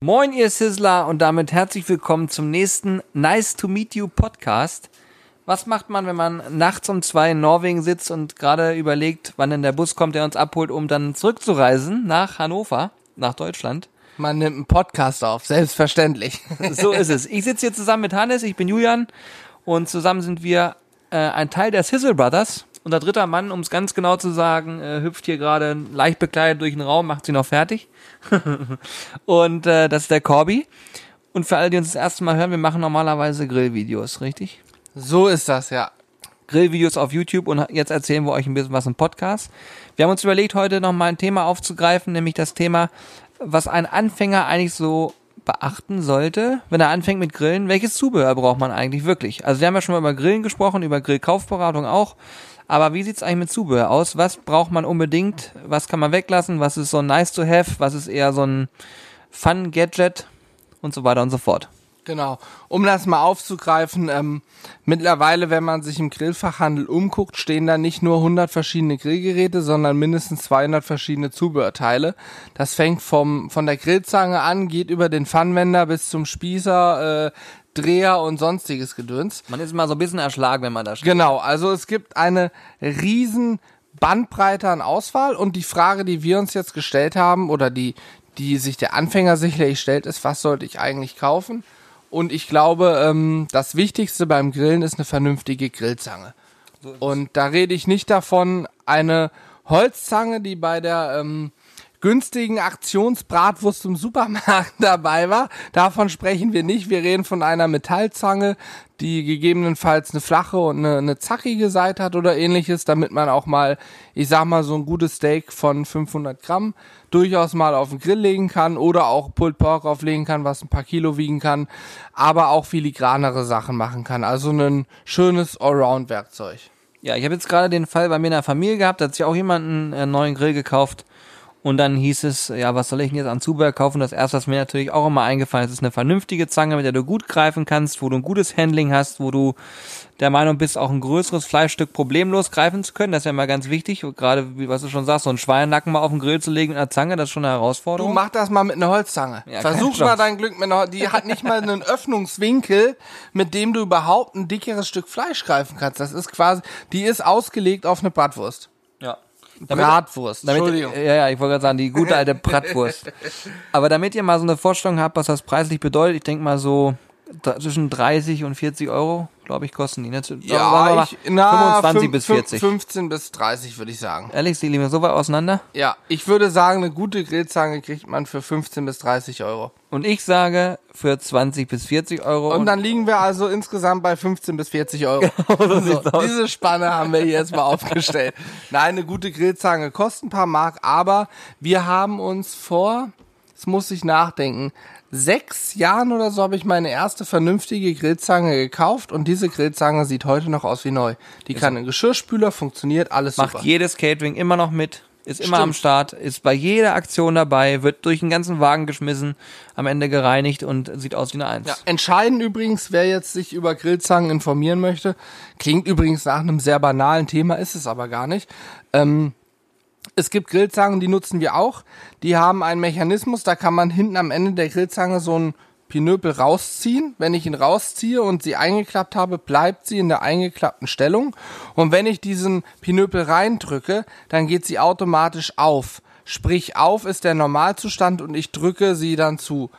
Moin, ihr Sizzler und damit herzlich willkommen zum nächsten Nice to Meet You Podcast. Was macht man, wenn man nachts um zwei in Norwegen sitzt und gerade überlegt, wann denn der Bus kommt, der uns abholt, um dann zurückzureisen nach Hannover, nach Deutschland? Man nimmt einen Podcast auf, selbstverständlich. So ist es. Ich sitze hier zusammen mit Hannes, ich bin Julian und zusammen sind wir äh, ein Teil der Sizzle Brothers. Unser dritter Mann, um es ganz genau zu sagen, äh, hüpft hier gerade leicht bekleidet durch den Raum, macht sie noch fertig. und äh, das ist der Corby. Und für alle, die uns das erste Mal hören, wir machen normalerweise Grillvideos, richtig? So ist das, ja. Grillvideos auf YouTube und jetzt erzählen wir euch ein bisschen was im Podcast. Wir haben uns überlegt, heute nochmal ein Thema aufzugreifen, nämlich das Thema, was ein Anfänger eigentlich so beachten sollte, wenn er anfängt mit Grillen. Welches Zubehör braucht man eigentlich wirklich? Also wir haben ja schon mal über Grillen gesprochen, über Grillkaufberatung auch. Aber wie sieht's eigentlich mit Zubehör aus? Was braucht man unbedingt? Was kann man weglassen? Was ist so nice to have? Was ist eher so ein Fun-Gadget? Und so weiter und so fort. Genau. Um das mal aufzugreifen, ähm, mittlerweile, wenn man sich im Grillfachhandel umguckt, stehen da nicht nur 100 verschiedene Grillgeräte, sondern mindestens 200 verschiedene Zubehörteile. Das fängt vom, von der Grillzange an, geht über den Pfannwender bis zum Spießer, äh, Dreher und sonstiges Gedöns. Man ist mal so ein bisschen erschlagen, wenn man da steht. Genau, also es gibt eine riesen Bandbreite an Auswahl und die Frage, die wir uns jetzt gestellt haben oder die, die sich der Anfänger sicherlich stellt, ist, was sollte ich eigentlich kaufen? Und ich glaube, ähm, das Wichtigste beim Grillen ist eine vernünftige Grillzange. Und da rede ich nicht davon, eine Holzzange, die bei der ähm, günstigen Aktionsbratwurst im Supermarkt dabei war. Davon sprechen wir nicht. Wir reden von einer Metallzange, die gegebenenfalls eine flache und eine, eine zackige Seite hat oder ähnliches, damit man auch mal, ich sag mal, so ein gutes Steak von 500 Gramm durchaus mal auf den Grill legen kann oder auch Pulled Pork auflegen kann, was ein paar Kilo wiegen kann, aber auch filigranere Sachen machen kann. Also ein schönes Allround-Werkzeug. Ja, ich habe jetzt gerade den Fall bei mir in der Familie gehabt, da hat sich auch jemand einen äh, neuen Grill gekauft und dann hieß es, ja, was soll ich denn jetzt an Zubehör kaufen? Das erste, was mir natürlich auch immer eingefallen ist, ist eine vernünftige Zange, mit der du gut greifen kannst, wo du ein gutes Handling hast, wo du der Meinung bist, auch ein größeres Fleischstück problemlos greifen zu können. Das ist ja mal ganz wichtig. Gerade, wie was du schon sagst, so einen Schweinenacken mal auf den Grill zu legen mit einer Zange, das ist schon eine Herausforderung. Du mach das mal mit einer Holzzange. Ja, Versuch mal dein Glück mit einer, die hat nicht mal einen Öffnungswinkel, mit dem du überhaupt ein dickeres Stück Fleisch greifen kannst. Das ist quasi, die ist ausgelegt auf eine Bratwurst. Ja. Bratwurst, Damit, Entschuldigung. Ja, ja, ich wollte gerade sagen, die gute alte Bratwurst. Aber damit ihr mal so eine Vorstellung habt, was das preislich bedeutet, ich denke mal so zwischen 30 und 40 Euro, glaube ich, kosten die. Ne? Ja, ich, na, 25 fünf- bis fünf- 40. 15 bis 30 würde ich sagen. Ehrlich, sie liegen so weit auseinander. Ja, ich würde sagen, eine gute Grillzange kriegt man für 15 bis 30 Euro. Und ich sage für 20 bis 40 Euro. Und dann liegen wir also insgesamt bei 15 bis 40 Euro. so, diese Spanne haben wir hier jetzt mal aufgestellt. Nein, eine gute Grillzange kostet ein paar Mark, aber wir haben uns vor, jetzt muss ich nachdenken, sechs Jahren oder so habe ich meine erste vernünftige Grillzange gekauft und diese Grillzange sieht heute noch aus wie neu. Die kann einen Geschirrspüler, funktioniert, alles macht super. jedes Catering immer noch mit, ist immer Stimmt. am Start, ist bei jeder Aktion dabei, wird durch den ganzen Wagen geschmissen, am Ende gereinigt und sieht aus wie eine Eins. Ja, entscheidend übrigens, wer jetzt sich über Grillzangen informieren möchte, klingt übrigens nach einem sehr banalen Thema, ist es aber gar nicht. Ähm, es gibt Grillzangen, die nutzen wir auch. Die haben einen Mechanismus, da kann man hinten am Ende der Grillzange so einen Pinöpel rausziehen. Wenn ich ihn rausziehe und sie eingeklappt habe, bleibt sie in der eingeklappten Stellung. Und wenn ich diesen Pinöpel reindrücke, dann geht sie automatisch auf. Sprich, auf ist der Normalzustand und ich drücke sie dann zu.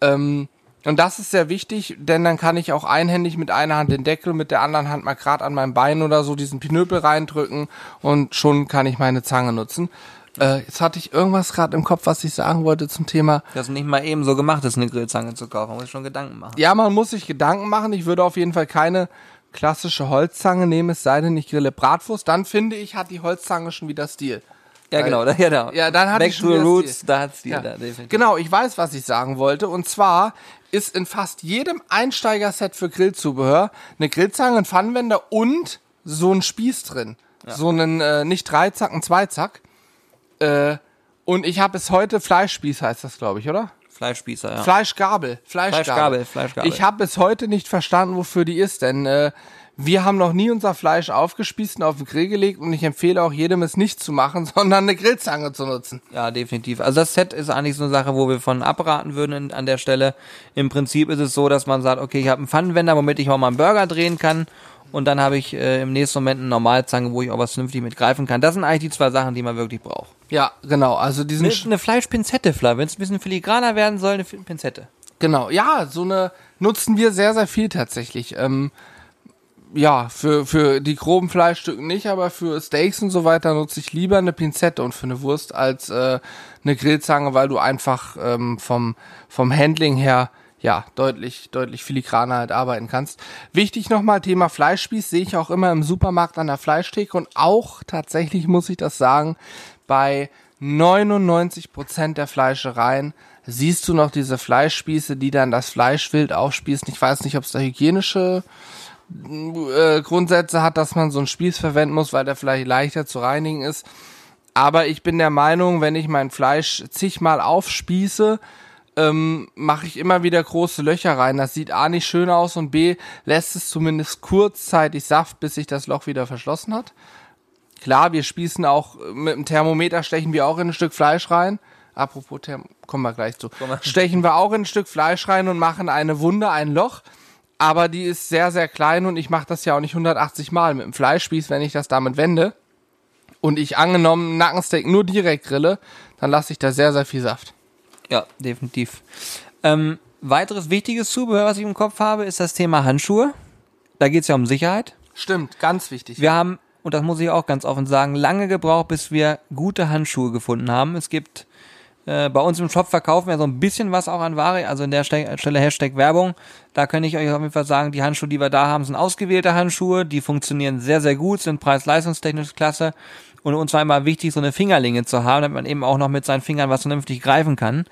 Ähm, und das ist sehr wichtig, denn dann kann ich auch einhändig mit einer Hand den Deckel, mit der anderen Hand mal gerade an meinem Bein oder so diesen Pinöpel reindrücken und schon kann ich meine Zange nutzen. Äh, jetzt hatte ich irgendwas gerade im Kopf, was ich sagen wollte zum Thema. Das nicht mal eben so gemacht ist, eine Grillzange zu kaufen. Man muss sich schon Gedanken machen. Ja, man muss sich Gedanken machen. Ich würde auf jeden Fall keine klassische Holzzange nehmen, es sei denn, ich grille Bratwurst. Dann finde ich, hat die Holzzange schon wieder Stil. Ja, genau. Da, ja, da. Ja, dann hat Back die to the Roots, Stil. da hat's die Ja. da definitiv. Genau, ich weiß, was ich sagen wollte. Und zwar ist in fast jedem Einsteigerset für Grillzubehör eine Grillzange, ein Pfannenwender und so ein Spieß drin. So einen, äh, nicht Dreizack, ein Zweizack. Äh, und ich habe bis heute Fleischspieß heißt das, glaube ich, oder? Fleischspießer, ja. Fleischgabel. Fleischgabel. Fleischgabel, Fleischgabel. Ich habe bis heute nicht verstanden, wofür die ist, denn äh, wir haben noch nie unser Fleisch aufgespießt und auf den Grill gelegt und ich empfehle auch jedem, es nicht zu machen, sondern eine Grillzange zu nutzen. Ja, definitiv. Also das Set ist eigentlich so eine Sache, wo wir von abraten würden an der Stelle. Im Prinzip ist es so, dass man sagt, okay, ich habe einen Pfannenwender, womit ich auch mal einen Burger drehen kann. Und dann habe ich äh, im nächsten Moment eine Normalzange, wo ich auch was vernünftig mit greifen kann. Das sind eigentlich die zwei Sachen, die man wirklich braucht. Ja, genau. Also diesen Eine, eine Fleischpinzette, Fla. Wenn es ein bisschen filigraner werden soll, eine Pinzette. Genau, ja, so eine nutzen wir sehr, sehr viel tatsächlich. Ähm, ja, für, für die groben Fleischstücke nicht, aber für Steaks und so weiter nutze ich lieber eine Pinzette und für eine Wurst als äh, eine Grillzange, weil du einfach ähm, vom, vom Handling her ja, deutlich, deutlich filigraner halt arbeiten kannst. Wichtig nochmal, Thema Fleischspieß sehe ich auch immer im Supermarkt an der Fleischtheke und auch tatsächlich muss ich das sagen, bei 99 Prozent der Fleischereien siehst du noch diese Fleischspieße, die dann das Fleisch wild aufspießen. Ich weiß nicht, ob es da hygienische äh, Grundsätze hat, dass man so einen Spieß verwenden muss, weil der vielleicht leichter zu reinigen ist. Aber ich bin der Meinung, wenn ich mein Fleisch zigmal aufspieße, ähm, mache ich immer wieder große Löcher rein. Das sieht A nicht schön aus und B lässt es zumindest kurzzeitig Saft, bis sich das Loch wieder verschlossen hat. Klar, wir spießen auch mit dem Thermometer stechen wir auch in ein Stück Fleisch rein. Apropos Therm kommen wir gleich zu. Stechen wir auch in ein Stück Fleisch rein und machen eine Wunde, ein Loch. Aber die ist sehr, sehr klein und ich mache das ja auch nicht 180 Mal mit dem Fleischspieß, wenn ich das damit wende. Und ich angenommen Nackensteak nur direkt grille, dann lasse ich da sehr, sehr viel Saft. Ja, definitiv. Ähm, weiteres wichtiges Zubehör, was ich im Kopf habe, ist das Thema Handschuhe. Da geht es ja um Sicherheit. Stimmt, ganz wichtig. Wir haben, und das muss ich auch ganz offen sagen, lange gebraucht, bis wir gute Handschuhe gefunden haben. Es gibt äh, bei uns im Shop verkaufen wir so ein bisschen was auch an Ware, also in der Stelle Hashtag Werbung. Da kann ich euch auf jeden Fall sagen, die Handschuhe, die wir da haben, sind ausgewählte Handschuhe, die funktionieren sehr, sehr gut, sind preis-leistungstechnisch klasse. Und uns war immer wichtig, so eine Fingerlinge zu haben, damit man eben auch noch mit seinen Fingern was vernünftig greifen kann.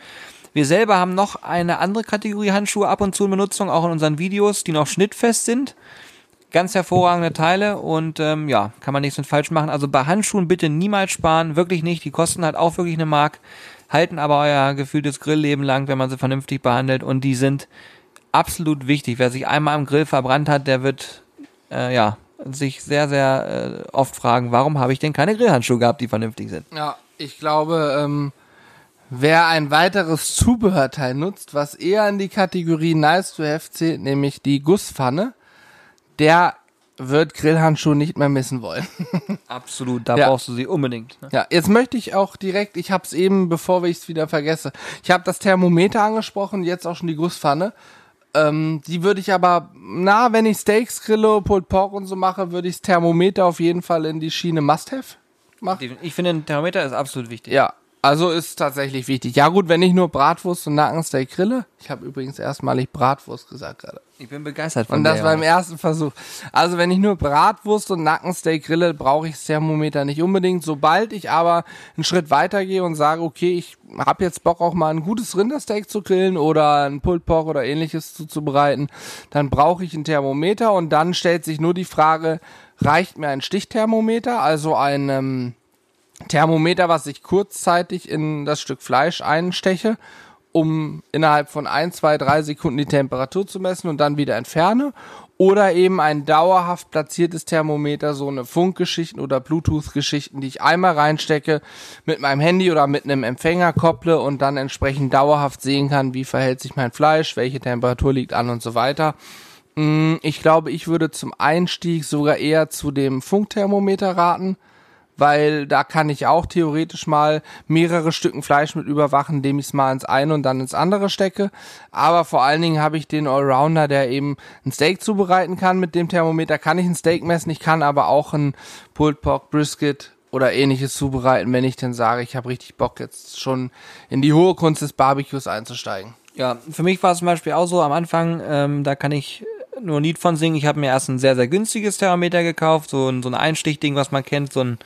Wir selber haben noch eine andere Kategorie Handschuhe ab und zu in Benutzung, auch in unseren Videos, die noch schnittfest sind. Ganz hervorragende Teile und ähm, ja, kann man nichts mit falsch machen. Also bei Handschuhen bitte niemals sparen, wirklich nicht. Die kosten halt auch wirklich eine Mark, halten aber euer gefühltes Grillleben lang, wenn man sie vernünftig behandelt und die sind absolut wichtig. Wer sich einmal am Grill verbrannt hat, der wird äh, ja sich sehr, sehr äh, oft fragen, warum habe ich denn keine Grillhandschuhe gehabt, die vernünftig sind. Ja, ich glaube, ähm, wer ein weiteres Zubehörteil nutzt, was eher in die Kategorie Nice to Have zählt, nämlich die Gusspfanne, der wird Grillhandschuhe nicht mehr missen wollen. Absolut, da Ja. brauchst du sie unbedingt. Ne? Ja, jetzt möchte ich auch direkt, ich habe es eben, bevor ich es wieder vergesse, ich habe das Thermometer angesprochen, jetzt auch schon die Gusspfanne. Ähm, die würde ich aber, na, wenn ich Steaks grille, Pulled Pork und so mache, würde ich das Thermometer auf jeden Fall in die Schiene Must-Have machen. Ich finde, ein Thermometer ist absolut wichtig. Ja, also ist tatsächlich wichtig. Ja gut, wenn ich nur Bratwurst und Nackensteak grille, ich habe übrigens erstmalig Bratwurst gesagt gerade. Ich bin begeistert von Und das der, war im Johannes. ersten Versuch. Also wenn ich nur Bratwurst und Nackensteak grille, brauche ich das Thermometer nicht unbedingt. Sobald ich aber einen Schritt weiter gehe und sage, okay, ich habe jetzt Bock auch mal ein gutes Rindersteak zu grillen oder ein Pulled Pork oder ähnliches zuzubereiten, dann brauche ich ein Thermometer und dann stellt sich nur die Frage, reicht mir ein Stichthermometer, also ein ähm, Thermometer, was ich kurzzeitig in das Stück Fleisch einsteche, um innerhalb von ein, zwei, drei Sekunden die Temperatur zu messen und dann wieder entferne. Oder eben ein dauerhaft platziertes Thermometer, so eine Funkgeschichten oder Bluetooth-Geschichten, die ich einmal reinstecke, mit meinem Handy oder mit einem Empfänger kopple und dann entsprechend dauerhaft sehen kann, wie verhält sich mein Fleisch, welche Temperatur liegt an und so weiter. Mm, Ich glaube, ich würde zum Einstieg sogar eher zu dem Funkthermometer raten, weil da kann ich auch theoretisch mal mehrere Stücken Fleisch mit überwachen, indem ich es mal ins eine und dann ins andere stecke. Aber vor allen Dingen habe ich den Allrounder, der eben ein Steak zubereiten kann. Mit dem Thermometer kann ich ein Steak messen, ich kann aber auch ein Pulled Pork Brisket oder ähnliches zubereiten, wenn ich dann sage, ich habe richtig Bock jetzt schon in die hohe Kunst des Barbecues einzusteigen. Ja, für mich war es zum Beispiel auch so am Anfang, ähm, da kann ich nur ein Lied von singen. Ich habe mir erst ein sehr, sehr günstiges Thermometer gekauft, so ein, so ein Einstichding, was man kennt, so ein,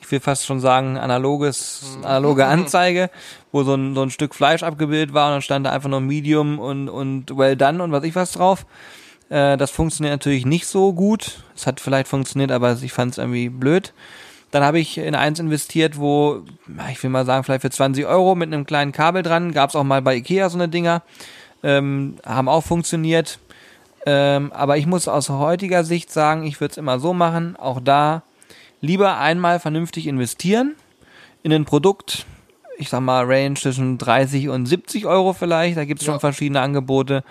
ich will fast schon sagen, analoges, analoge Anzeige, wo so ein, so ein Stück Fleisch abgebildet war und dann stand da einfach nur Medium und, und well done und was ich was drauf. Äh, das funktioniert natürlich nicht so gut. Es hat vielleicht funktioniert, aber ich fand es irgendwie blöd. Dann habe ich in eins investiert, wo, ich will mal sagen, vielleicht für 20 Euro mit einem kleinen Kabel dran. Gab es auch mal bei Ikea so eine Dinger. Ähm, haben auch funktioniert. Ähm, aber ich muss aus heutiger Sicht sagen, ich würde es immer so machen. Auch da lieber einmal vernünftig investieren in ein Produkt. Ich sag mal, Range zwischen 30 und 70 Euro vielleicht. Da gibt es schon Ja. verschiedene Angebote.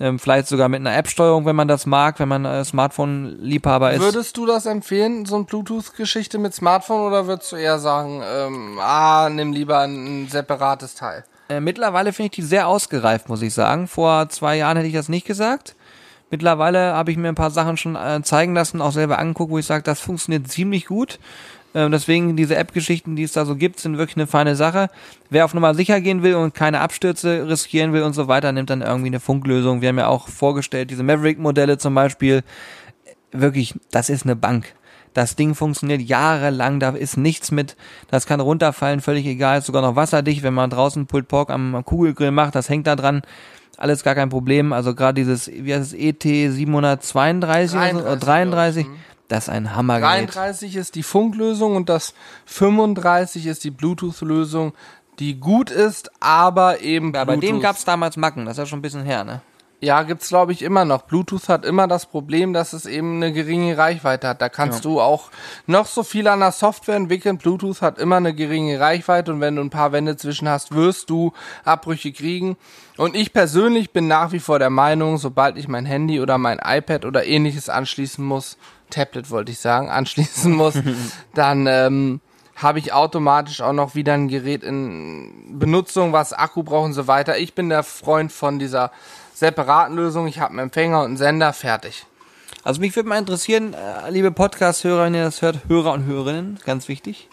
Ähm, vielleicht sogar mit einer App-Steuerung, wenn man das mag, wenn man äh, Smartphone-Liebhaber ist. Würdest du das empfehlen, so ein Bluetooth-Geschichte mit Smartphone, oder würdest du eher sagen, ähm, ah, nimm lieber ein, ein separates Teil? Äh, mittlerweile finde ich die sehr ausgereift, muss ich sagen. Vor zwei Jahren hätte ich das nicht gesagt. Mittlerweile habe ich mir ein paar Sachen schon äh, zeigen lassen, auch selber angeguckt, wo ich sage, das funktioniert ziemlich gut. Ähm, deswegen diese App-Geschichten, die es da so gibt, sind wirklich eine feine Sache. Wer auf Nummer sicher gehen will und keine Abstürze riskieren will und so weiter, nimmt dann irgendwie eine Funklösung. Wir haben ja auch vorgestellt, diese Maverick-Modelle zum Beispiel. Wirklich, das ist eine Bank. Das Ding funktioniert jahrelang, da ist nichts mit, das kann runterfallen, völlig egal, ist sogar noch wasserdicht, wenn man draußen Pulled Pork am, am Kugelgrill macht, das hängt da dran, alles gar kein Problem. Also gerade dieses, wie heißt es, ET 732 oder so, oder 33, 33, das ist ein Hammergerät. 33 ist die Funklösung und das 35 ist die Bluetooth-Lösung, die gut ist, aber eben Ja, bei dem gab es damals Macken, das ist ja schon ein bisschen her, ne? Ja, gibt's glaube ich immer noch. Bluetooth hat immer das Problem, dass es eben eine geringe Reichweite hat. Da kannst Ja. du auch noch so viel an der Software entwickeln. Bluetooth hat immer eine geringe Reichweite und wenn du ein paar Wände zwischen hast, wirst du Abbrüche kriegen. Und ich persönlich bin nach wie vor der Meinung, sobald ich mein Handy oder mein iPad oder ähnliches anschließen muss, Tablet wollte ich sagen, anschließen muss, dann ähm, habe ich automatisch auch noch wieder ein Gerät in Benutzung, was Akku braucht und so weiter. Ich bin der Freund von dieser separaten Lösung. Ich habe einen Empfänger und einen Sender, fertig. Also mich würde mal interessieren, äh, liebe Podcast-Hörer, wenn ihr das hört, Hörer und Hörerinnen, ganz wichtig.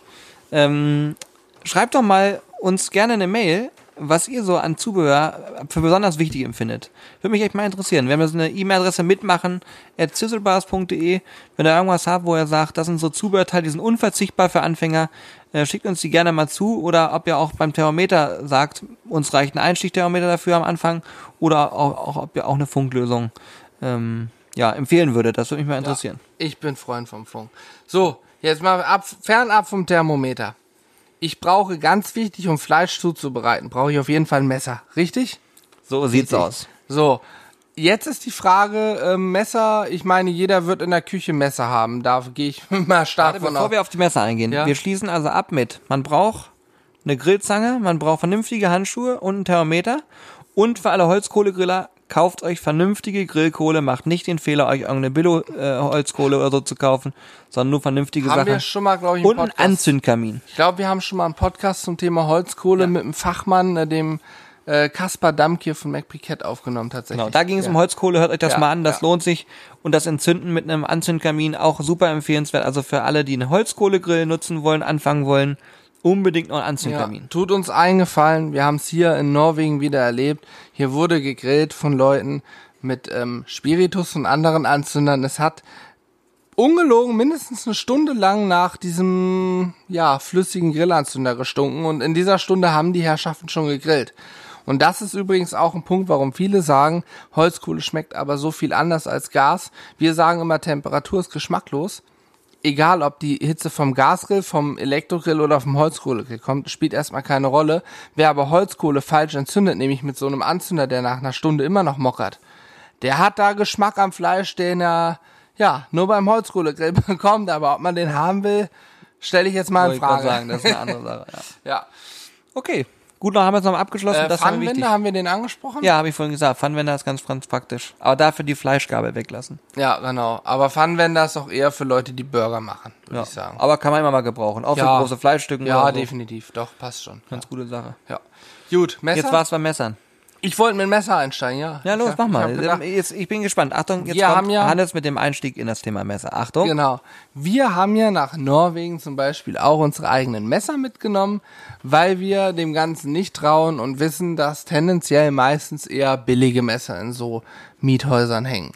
Ähm, schreibt doch mal uns gerne eine Mail, was ihr so an Zubehör für besonders wichtig empfindet. Würde mich echt mal interessieren. Wir haben jetzt eine E-Mail-Adresse mitmachen, at zizzlebars.de. Wenn ihr irgendwas habt, wo ihr sagt, das sind so Zubehörteile, die sind unverzichtbar für Anfänger, äh, schickt uns die gerne mal zu. Oder ob ihr auch beim Thermometer sagt, uns reicht ein Einstichthermometer dafür am Anfang. Oder auch, auch ob ihr auch eine Funklösung ähm, ja, empfehlen würdet. Das würde mich mal interessieren. Ich bin Freund vom Funk. So, jetzt mal ab, fernab vom Thermometer. Ich brauche ganz wichtig, um Fleisch zuzubereiten, brauche ich auf jeden Fall ein Messer. Richtig? So sieht's Richtig. aus. So, jetzt ist die Frage, ähm, Messer, ich meine, jeder wird in der Küche Messer haben. Da gehe ich mal stark Warte, von bevor aus. wir auf die Messer eingehen. Ja. Wir schließen also ab mit, man braucht eine Grillzange, man braucht vernünftige Handschuhe und ein Thermometer. Und für alle Holzkohlegriller, kauft euch vernünftige Grillkohle, macht nicht den Fehler, euch irgendeine Billo-Holzkohle oder so zu kaufen, sondern nur vernünftige Haben wir Sachen. schon mal, glaube ich, im Und ein Podcast. Anzündkamin. Ich glaube, wir haben schon mal einen Podcast zum Thema Holzkohle mit einem Fachmann, äh, dem äh, Kaspar Damkier von MacBriquette aufgenommen tatsächlich. Genau, da ging es ja. um Holzkohle, hört euch das Ja, mal an, das ja. lohnt sich. Und das Entzünden mit einem Anzündkamin auch super empfehlenswert. Also für alle, die einen Holzkohlegrill nutzen wollen, anfangen wollen, unbedingt noch einen Ja, Anzündkamin. tut uns eingefallen, wir haben es hier in Norwegen wieder erlebt. Hier wurde gegrillt von Leuten mit ähm, Spiritus und anderen Anzündern. Es hat ungelogen mindestens eine Stunde lang nach diesem ja flüssigen Grillanzünder gestunken und in dieser Stunde haben die Herrschaften schon gegrillt. Und das ist übrigens auch ein Punkt, warum viele sagen, Holzkohle schmeckt aber so viel anders als Gas. Wir sagen immer, Temperatur ist geschmacklos egal ob die Hitze vom Gasgrill, vom Elektrogrill oder vom Holzkohlegrill kommt, spielt erstmal keine Rolle. Wer aber Holzkohle falsch entzündet, nämlich mit so einem Anzünder, der nach einer Stunde immer noch mockert, der hat da Geschmack am Fleisch, den er ja nur beim Holzkohlegrill bekommt. Aber ob man den haben will, stelle ich jetzt mal in Frage. sagen, das ist eine andere Sache. Ja. ja. Okay, gut, dann haben wir es noch abgeschlossen. Äh, das haben wir den angesprochen? Ja, habe ich vorhin gesagt. Pfannenwender ist ganz, praktisch. Aber dafür die Fleischgabel weglassen. Ja, genau. Aber Pfannenwender ist auch eher für Leute, die Burger machen, würde Ja. ich sagen. Aber kann man immer mal gebrauchen. Auch Ja. für große Fleischstücken. Ja, oder so. definitiv. Doch, passt schon. Ganz gute Sache. Ja. Gut, Messer. Jetzt war es beim Messern. Ich wollte mit dem Messer einsteigen, ja. Ja, los, Ich hab- mach ich mal. hab gedacht, jetzt, ich bin gespannt. Achtung, jetzt Wir kommt haben ja- Hannes mit dem Einstieg in das Thema Messer. Achtung. Genau. Wir haben ja nach Norwegen zum Beispiel auch unsere eigenen Messer mitgenommen, weil wir dem Ganzen nicht trauen und wissen, dass tendenziell meistens eher billige Messer in so Miethäusern hängen.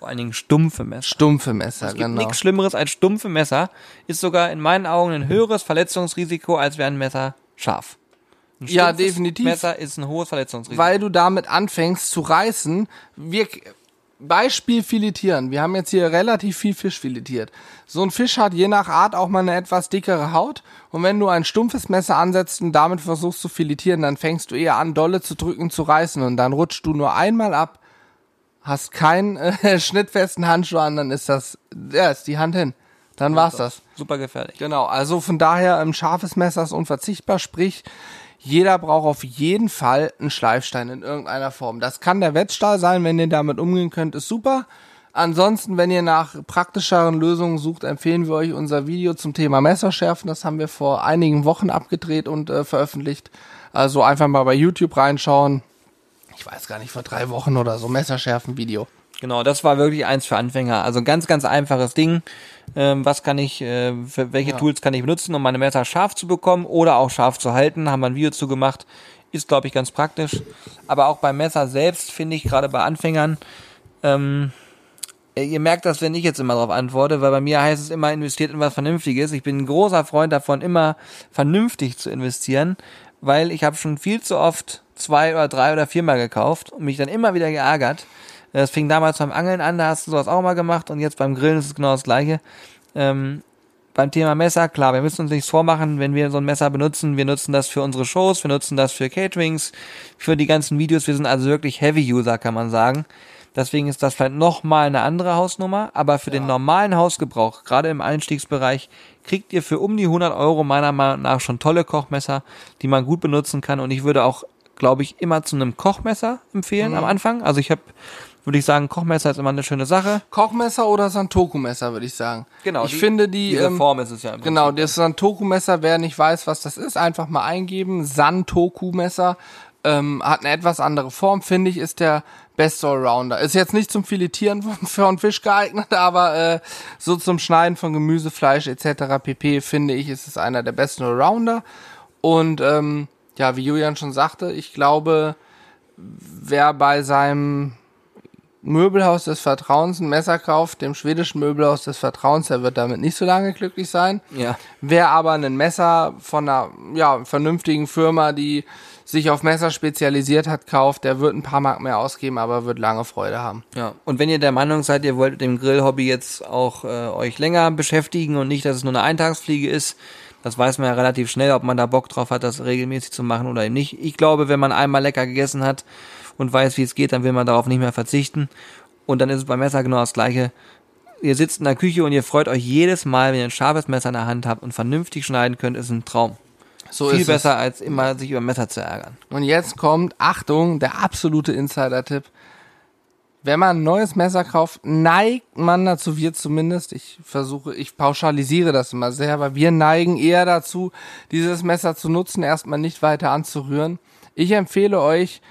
Vor allen Dingen stumpfe Messer. Stumpfe Messer, Es gibt genau. nichts Schlimmeres als stumpfe Messer. Ist sogar in meinen Augen ein höheres Verletzungsrisiko, als wäre ein Messer scharf. Ein Ja, definitiv. Messer ist ein hohes Verletzungsrisiko. Weil du damit anfängst zu reißen. Wir, Beispiel filetieren. Wir haben jetzt hier relativ viel Fisch filetiert. So ein Fisch hat je nach Art auch mal eine etwas dickere Haut. Und wenn du ein stumpfes Messer ansetzt und damit versuchst zu filetieren, dann fängst du eher an, dolle zu drücken, zu reißen. Und dann rutscht du nur einmal ab, hast keinen äh, schnittfesten Handschuh an, dann ist das, ja, ist die Hand hin. Dann war's das. Super gefährlich. Genau, also von daher ein scharfes Messer ist unverzichtbar, sprich, jeder braucht auf jeden Fall einen Schleifstein in irgendeiner Form. Das kann der Wettstahl sein, wenn ihr damit umgehen könnt, ist super. Ansonsten, wenn ihr nach praktischeren Lösungen sucht, empfehlen wir euch unser Video zum Thema Messerschärfen. Das haben wir vor einigen Wochen abgedreht und äh, veröffentlicht. Also einfach mal bei YouTube reinschauen. Ich weiß gar nicht, vor drei Wochen oder so, Messerschärfen-Video. Genau, das war wirklich eins für Anfänger. Also ganz, ganz einfaches Ding. Ähm, was kann ich, äh, für welche Ja. Tools kann ich benutzen, um meine Messer scharf zu bekommen oder auch scharf zu halten? Haben wir ein Video zu gemacht. Ist, glaube ich, ganz praktisch. Aber auch beim Messer selbst finde ich, gerade bei Anfängern, ähm, ihr merkt das, wenn ich jetzt immer darauf antworte, weil bei mir heißt es immer, investiert in was Vernünftiges. Ich bin ein großer Freund davon, immer vernünftig zu investieren, weil ich habe schon viel zu oft zwei oder drei oder viermal gekauft und mich dann immer wieder geärgert. Das fing damals beim Angeln an, da hast du sowas auch mal gemacht und jetzt beim Grillen ist es genau das gleiche. Ähm, beim Thema Messer, klar, wir müssen uns nichts vormachen, wenn wir so ein Messer benutzen. Wir nutzen das für unsere Shows, wir nutzen das für Caterings, für die ganzen Videos. Wir sind also wirklich Heavy-User, kann man sagen. Deswegen ist das vielleicht nochmal eine andere Hausnummer, aber für den normalen Hausgebrauch, gerade im Einstiegsbereich, kriegt ihr für um die 100 Euro meiner Meinung nach schon tolle Kochmesser, die man gut benutzen kann. Und ich würde auch, glaube ich, immer zu einem Kochmesser empfehlen am Anfang. Also ich habe, würde ich sagen, Kochmesser ist immer eine schöne Sache. Kochmesser oder Santoku-Messer, würde ich sagen. Genau, Ich die- finde die, Diese ähm, Form ist es ja. Im Genau, das Santoku-Messer, wer nicht weiß, was das ist, einfach mal eingeben. Santoku-Messer ähm, hat eine etwas andere Form, finde ich, ist der beste Allrounder. Ist jetzt nicht zum Filetieren von, von Fisch geeignet, aber äh, so zum Schneiden von Gemüse, Fleisch etc. pp. finde ich, ist es einer der besten Allrounder. Und ähm, ja, wie Julian schon sagte, ich glaube, wer bei seinem Möbelhaus des Vertrauens ein Messer kauft, dem schwedischen Möbelhaus des Vertrauens, der wird damit nicht so lange glücklich sein. Ja. Wer aber ein Messer von einer ja, vernünftigen Firma, die sich auf Messer spezialisiert hat, kauft, der wird ein paar Mark mehr ausgeben, aber wird lange Freude haben. Ja, und wenn ihr der Meinung seid, ihr wollt mit dem Grillhobby jetzt auch äh, euch länger beschäftigen und nicht, dass es nur eine Eintagsfliege ist, das weiß man ja relativ schnell, ob man da Bock drauf hat, das regelmäßig zu machen oder eben nicht. Ich glaube, wenn man einmal lecker gegessen hat und weiß, wie es geht, dann will man darauf nicht mehr verzichten. Und dann ist es beim Messer genau das Gleiche. Ihr sitzt in der Küche und ihr freut euch jedes Mal, wenn ihr ein scharfes Messer in der Hand habt und vernünftig schneiden könnt, ist ein Traum. So Viel ist besser, als immer sich über Messer zu ärgern. es. Und jetzt kommt, Achtung, der absolute Insider-Tipp. Wenn man ein neues Messer kauft, neigt man dazu, wir zumindest, ich versuche, ich pauschalisiere das immer sehr, aber wir neigen eher dazu, dieses Messer zu nutzen, erstmal nicht weiter anzurühren. Ich empfehle euch,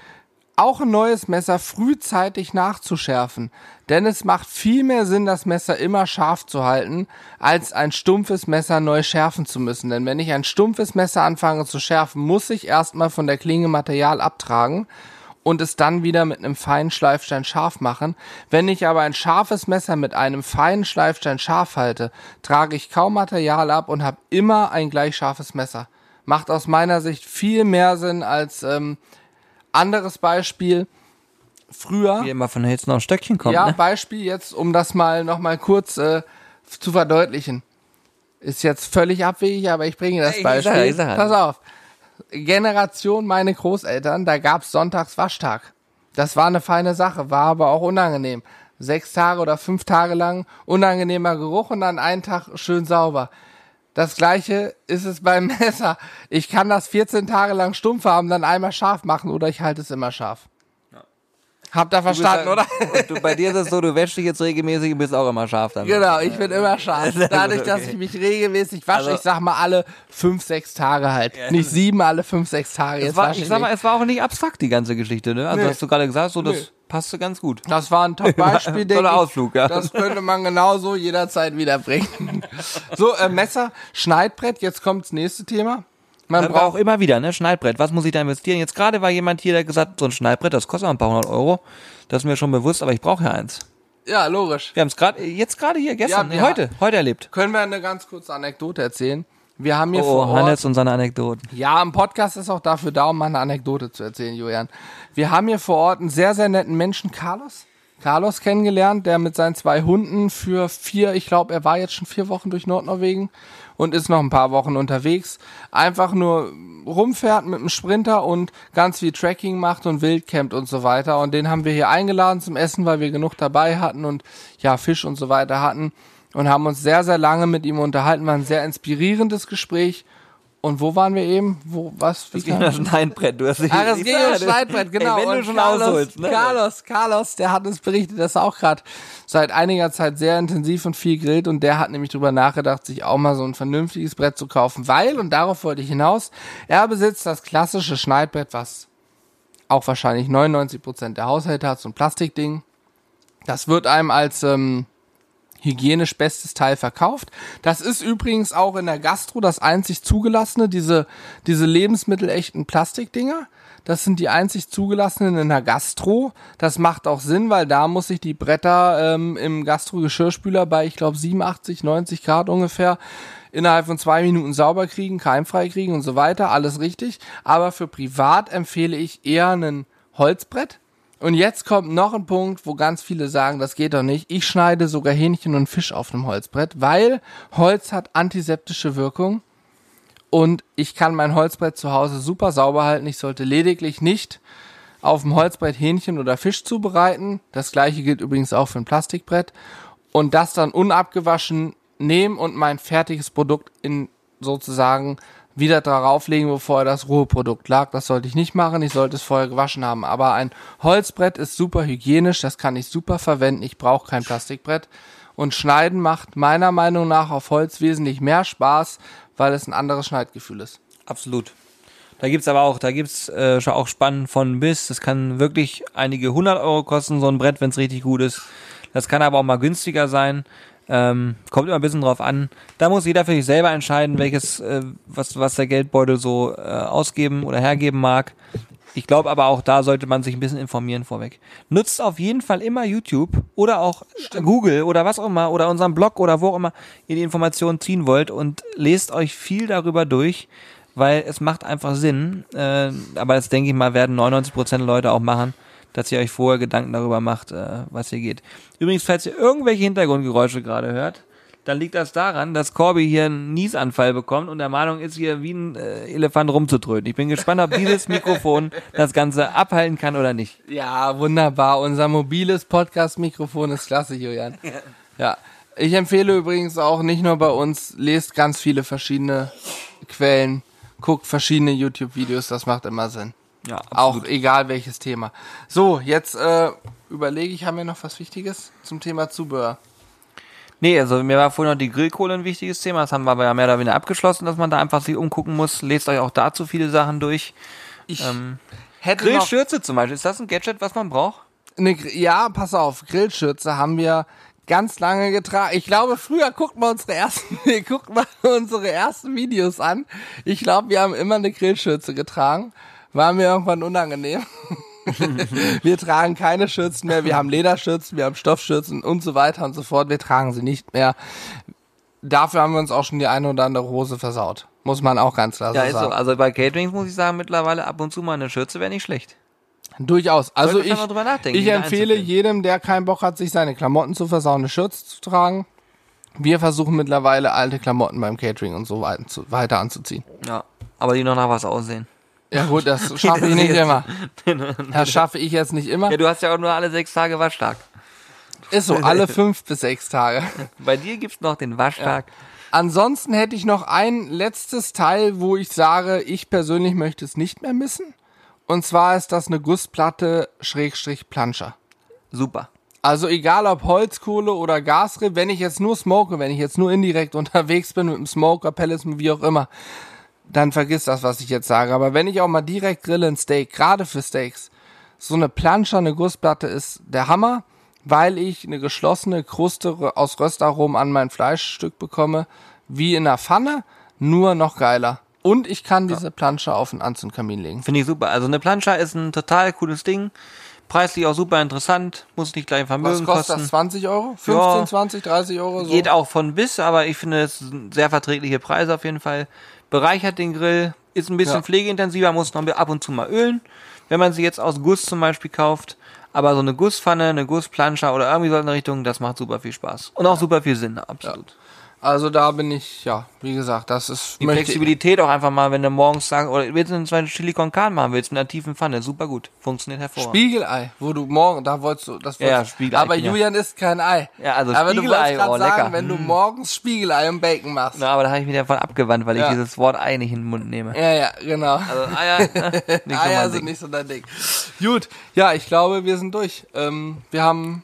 auch ein neues Messer frühzeitig nachzuschärfen. Denn es macht viel mehr Sinn, das Messer immer scharf zu halten, als ein stumpfes Messer neu schärfen zu müssen. Denn wenn ich ein stumpfes Messer anfange zu schärfen, muss ich erstmal von der Klinge Material abtragen und es dann wieder mit einem feinen Schleifstein scharf machen. Wenn ich aber ein scharfes Messer mit einem feinen Schleifstein scharf halte, trage ich kaum Material ab und habe immer ein gleich scharfes Messer. Macht aus meiner Sicht viel mehr Sinn als ähm, anderes Beispiel. Früher, Wie immer von Hälften auf Stöckchen kommt, ja, ne? Beispiel jetzt, um das mal noch mal kurz äh, zu verdeutlichen. Ist jetzt völlig abwegig, aber ich bringe das Ich Beispiel. sag- ich sag- Pass auf. Generation meine Großeltern, da gab's sonntags Waschtag. Das war eine feine Sache, war aber auch unangenehm. Sechs Tage oder fünf Tage lang unangenehmer Geruch und dann einen Tag schön sauber. Das gleiche ist es beim Messer. Ich kann das 14 Tage lang stumpf haben, dann einmal scharf machen oder ich halte es immer scharf. Habt ihr verstanden, oder? Und du, bei dir ist es so, du wäschst dich jetzt regelmäßig und bist auch immer scharf damit. Genau, ich bin immer scharf. Dadurch, dass ich mich regelmäßig wasche, Also- ich sag mal alle fünf, sechs Tage halt. Nicht sieben, alle fünf, sechs Tage. Jetzt war, ich ich sag mal, es war auch nicht abstrakt, die ganze Geschichte, ne? Also Nee. hast du gerade gesagt, so, das Nee. Passte ganz gut. Das war ein Top-Beispiel, denke ich. Ausflug, ja. Das könnte man genauso jederzeit wiederbringen. so, äh, Messer, Schneidbrett, jetzt kommt das nächste Thema. Man Man braucht braucht, immer wieder, ne? Schneidbrett. Was muss ich da investieren? Jetzt gerade war jemand hier, der gesagt hat, so ein Schneidbrett, das kostet ein paar hundert Euro. Das ist mir schon bewusst, aber ich brauche ja eins. ja, logisch. Wir haben es gerade, jetzt gerade hier, gestern, Ja, nee, heute, heute erlebt. Können wir eine ganz kurze Anekdote erzählen? Wir haben hier Oh, vor Ort, Hannes und seine Anekdoten. Ja, ein Podcast ist auch dafür da, um mal eine Anekdote zu erzählen, Julian. Wir haben hier vor Ort einen sehr, sehr netten Menschen, Carlos. Carlos kennengelernt, der mit seinen zwei Hunden für vier, ich glaube, er war jetzt schon vier Wochen durch Nordnorwegen und ist noch ein paar Wochen unterwegs. Einfach nur rumfährt mit einem Sprinter und ganz viel Tracking macht und Wildcampt und so weiter. Und den haben wir hier eingeladen zum Essen, weil wir genug dabei hatten und ja, Fisch und so weiter hatten und haben uns sehr, sehr lange mit ihm unterhalten. War ein sehr inspirierendes Gespräch. Und wo waren wir eben? Wo, was? Wie es ging das Schneidbrett. Du hast ah, das ging das Schneidbrett, genau. Ey, wenn und du schon Carlos, ausholst, ne? Carlos, Carlos, der hat uns berichtet, dass er auch gerade seit einiger Zeit sehr intensiv und viel grillt und der hat nämlich drüber nachgedacht, sich auch mal so ein vernünftiges Brett zu kaufen, weil, und darauf wollte ich hinaus, er besitzt das klassische Schneidbrett, was auch wahrscheinlich 99 Prozent der Haushalte hat, so ein Plastikding. Das wird einem als ähm, hygienisch bestes Teil verkauft. Das ist übrigens auch in der Gastro das einzig zugelassene, diese, diese lebensmittelechten Plastikdinger. Das sind die einzig zugelassenen in der Gastro. Das macht auch Sinn, weil da muss ich die Bretter ähm, im Gastro-Geschirrspüler bei, ich glaube, 87, 90 Grad ungefähr innerhalb von zwei Minuten sauber kriegen, keimfrei kriegen und so weiter. Alles richtig. Aber für privat empfehle ich eher ein Holzbrett und jetzt kommt noch ein Punkt, wo ganz viele sagen, das geht doch nicht. Ich schneide sogar Hähnchen und Fisch auf einem Holzbrett, weil Holz hat antiseptische Wirkung und ich kann mein Holzbrett zu Hause super sauber halten. Ich sollte lediglich nicht auf dem Holzbrett Hähnchen oder Fisch zubereiten. Das gleiche gilt übrigens auch für ein Plastikbrett. Und das dann unabgewaschen nehmen und mein fertiges Produkt in sozusagen wieder darauf legen, bevor das Ruheprodukt lag. Das sollte ich nicht machen. Ich sollte es vorher gewaschen haben. Aber ein Holzbrett ist super hygienisch. Das kann ich super verwenden. Ich brauche kein Plastikbrett. Und Schneiden macht meiner Meinung nach auf Holz wesentlich mehr Spaß, weil es ein anderes Schneidgefühl ist. Absolut. Da gibt's aber auch, da gibt's äh, auch Spannen von bis. Das kann wirklich einige hundert Euro kosten, so ein Brett, wenn es richtig gut ist. Das kann aber auch mal günstiger sein. Ähm, kommt immer ein bisschen drauf an. Da muss jeder für sich selber entscheiden, welches, äh, was, was der Geldbeutel so äh, ausgeben oder hergeben mag. Ich glaube aber auch da sollte man sich ein bisschen informieren vorweg. Nutzt auf jeden Fall immer YouTube oder auch Stimmt. Google oder was auch immer oder unseren Blog oder wo auch immer ihr die Informationen ziehen wollt und lest euch viel darüber durch, weil es macht einfach Sinn. Äh, aber das denke ich mal werden 99% der Leute auch machen dass ihr euch vorher Gedanken darüber macht, äh, was hier geht. Übrigens, falls ihr irgendwelche Hintergrundgeräusche gerade hört, dann liegt das daran, dass Corby hier einen Niesanfall bekommt und der Meinung ist, hier wie ein äh, Elefant rumzutröten. Ich bin gespannt, ob dieses Mikrofon das Ganze abhalten kann oder nicht. Ja, wunderbar. Unser mobiles Podcast-Mikrofon ist klasse, Julian. Ja. ja. Ich empfehle übrigens auch nicht nur bei uns, lest ganz viele verschiedene Quellen, guckt verschiedene YouTube-Videos, das macht immer Sinn. Ja, absolut. Auch egal welches Thema. So, jetzt äh, überlege ich, haben wir noch was Wichtiges zum Thema Zubehör? Nee, also mir war vorhin noch die Grillkohle ein wichtiges Thema. Das haben wir aber ja mehr oder weniger abgeschlossen, dass man da einfach sich umgucken muss. Lest euch auch dazu viele Sachen durch. Ich ähm, hätte Grillschürze zum Beispiel. Ist das ein Gadget, was man braucht? Eine, ja, pass auf. Grillschürze haben wir ganz lange getragen. Ich glaube, früher guckt man unsere ersten, guckt man unsere ersten Videos an. Ich glaube, wir haben immer eine Grillschürze getragen war mir irgendwann unangenehm. wir tragen keine Schürzen mehr, wir haben Lederschürzen, wir haben Stoffschürzen und so weiter und so fort. Wir tragen sie nicht mehr. Dafür haben wir uns auch schon die eine oder andere Hose versaut. Muss man auch ganz klar ja, so sagen. So. Also bei Caterings muss ich sagen, mittlerweile ab und zu mal eine Schürze wäre nicht schlecht. Durchaus. Also ich, ich empfehle jedem, der keinen Bock hat, sich seine Klamotten zu versauen, eine Schürze zu tragen. Wir versuchen mittlerweile alte Klamotten beim Catering und so weiter anzuziehen. Ja, aber die noch nach was aussehen. Ja gut, das schaffe ich nicht immer. Das schaffe ich jetzt nicht immer. Ja, du hast ja auch nur alle sechs Tage Waschtag. Ist so, alle fünf bis sechs Tage. Bei dir gibt's noch den Waschtag. Ja. Ansonsten hätte ich noch ein letztes Teil, wo ich sage, ich persönlich möchte es nicht mehr missen. Und zwar ist das eine Gussplatte Schrägstrich Planscher. Super. Also egal ob Holzkohle oder Gasrill, wenn ich jetzt nur smoke, wenn ich jetzt nur indirekt unterwegs bin mit dem Smoker, Pellets, wie auch immer, dann vergiss das, was ich jetzt sage. Aber wenn ich auch mal direkt grille ein Steak, gerade für Steaks, so eine Plansche, eine Gussplatte ist der Hammer, weil ich eine geschlossene Kruste aus Röstaromen an mein Fleischstück bekomme, wie in der Pfanne, nur noch geiler. Und ich kann diese Plansche auf den Anzündkamin legen. Finde ich super. Also eine Plansche ist ein total cooles Ding. Preislich auch super interessant, muss nicht gleich Vermögen kosten. Was kostet kosten. das? 20 Euro? 15, ja, 20, 30 Euro? So? Geht auch von bis, aber ich finde es sehr verträgliche Preise auf jeden Fall bereichert den Grill, ist ein bisschen ja. pflegeintensiver, muss noch ab und zu mal ölen. Wenn man sie jetzt aus Guss zum Beispiel kauft, Aber so eine Gusspfanne, eine Gussplanscher oder irgendwie so in der Richtung, das macht super viel Spaß. Und auch super viel Sinn, absolut. Also da bin ich, ja, wie gesagt, das ist Die Flexibilität auch einfach mal, wenn du morgens sagst, oder willst du einen zweiten Chili con Carne machen willst, mit einer tiefen Pfanne, super gut. Funktioniert hervorragend. Spiegelei, wo du morgen, da wolltest du, das Ja, ja, wolltest, Spiegelei, Aber ja. Julian isst kein Ei. Ja, also aber du Spiegelei, wolltest grad oh, sagen, lecker. wenn du Mm. morgens Spiegelei und Bacon machst. Na, aber da habe ich mich davon abgewandt, weil Ja. ich dieses Wort Ei nicht in den Mund nehme. Ja, ja, genau. Also Eier, ne? nicht so Eier sind Ding. nicht so dein Ding. Gut, ja, ich glaube, wir sind durch. Ähm, wir haben,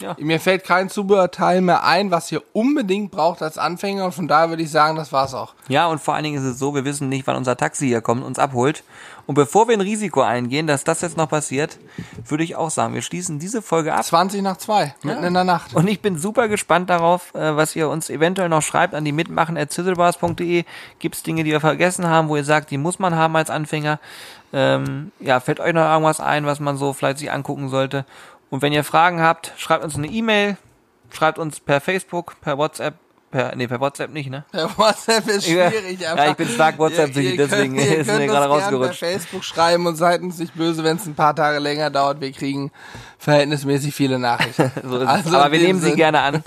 Ja. mir fällt kein Zubehörteil mehr ein, was ihr unbedingt braucht als Anfänger und von daher würde ich sagen, das war's auch. Ja, und vor allen Dingen ist es so, wir wissen nicht, wann unser Taxi hier kommt und uns abholt. Und bevor wir ein Risiko eingehen, dass das jetzt noch passiert, würde ich auch sagen, wir schließen diese Folge ab. 20 nach 2, mitten in der Nacht. Und ich bin super gespannt darauf, äh, was ihr uns eventuell noch schreibt an die mitmachen.zizzlebars.de. Gibt es Dinge, die wir vergessen haben, wo ihr sagt, die muss man haben als Anfänger? Ähm, ja, fällt euch noch irgendwas ein, was man so vielleicht sich angucken sollte? Und wenn ihr Fragen habt, schreibt uns eine E-Mail, schreibt uns per Facebook, per WhatsApp, per, nee, per WhatsApp nicht, ne? Ja, WhatsApp ist schwierig. ja, ich bin stark WhatsApp-süchtig, deswegen könnt- ist mir gerade rausgerutscht. Per Facebook schreiben und seid uns nicht böse, wenn es ein paar Tage länger dauert. Wir kriegen verhältnismäßig viele Nachrichten. So. Also Aber wir nehmen sie Sinn- gerne an.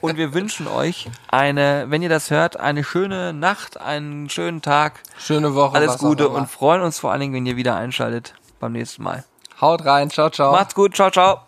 Und wir wünschen euch eine, wenn ihr das hört, eine schöne Nacht, einen schönen Tag, Schöne Woche. alles Gute und freuen uns vor allen Dingen, wenn ihr wieder einschaltet beim nächsten Mal. Haut rein. Ciao, ciao. Macht's gut, ciao, ciao.